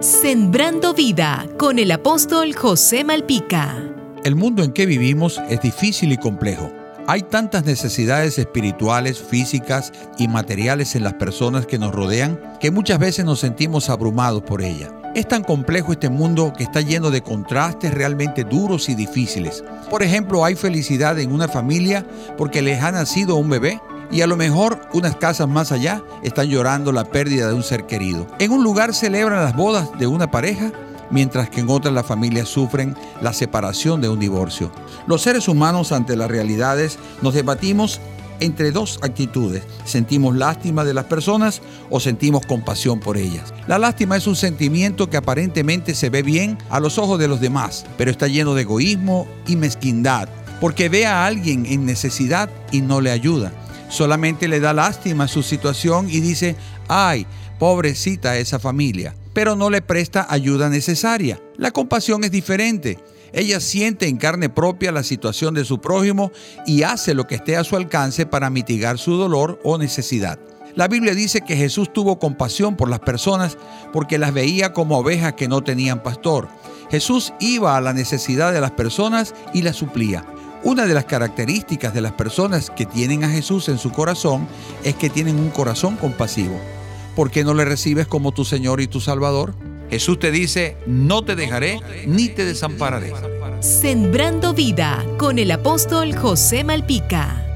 Sembrando vida con el apóstol José Malpica. El mundo en que vivimos es difícil y complejo. Hay tantas necesidades espirituales, físicas y materiales en las personas que nos rodean que muchas veces nos sentimos abrumados por ella. Es tan complejo este mundo que está lleno de contrastes realmente duros y difíciles. Por ejemplo, hay felicidad en una familia porque les ha nacido un bebé y a lo mejor unas casas más allá están llorando la pérdida de un ser querido. En un lugar celebran las bodas de una pareja mientras que en otras las familias sufren la separación de un divorcio. Los seres humanos ante las realidades nos debatimos entre dos actitudes. Sentimos lástima de las personas o sentimos compasión por ellas. La lástima es un sentimiento que aparentemente se ve bien a los ojos de los demás, pero está lleno de egoísmo y mezquindad, porque ve a alguien en necesidad y no le ayuda solamente le da lástima su situación y dice, ay, pobrecita esa familia, pero no le presta ayuda necesaria. La compasión es diferente. Ella siente en carne propia la situación de su prójimo y hace lo que esté a su alcance para mitigar su dolor o necesidad. La Biblia dice que Jesús tuvo compasión por las personas porque las veía como ovejas que no tenían pastor. Jesús iba a la necesidad de las personas y las suplía. Una de las características de las personas que tienen a Jesús en su corazón es que tienen un corazón compasivo. ¿Por qué no le recibes como tu Señor y tu Salvador? Jesús te dice, no te dejaré ni te desampararé. Sembrando vida con el apóstol José Malpica.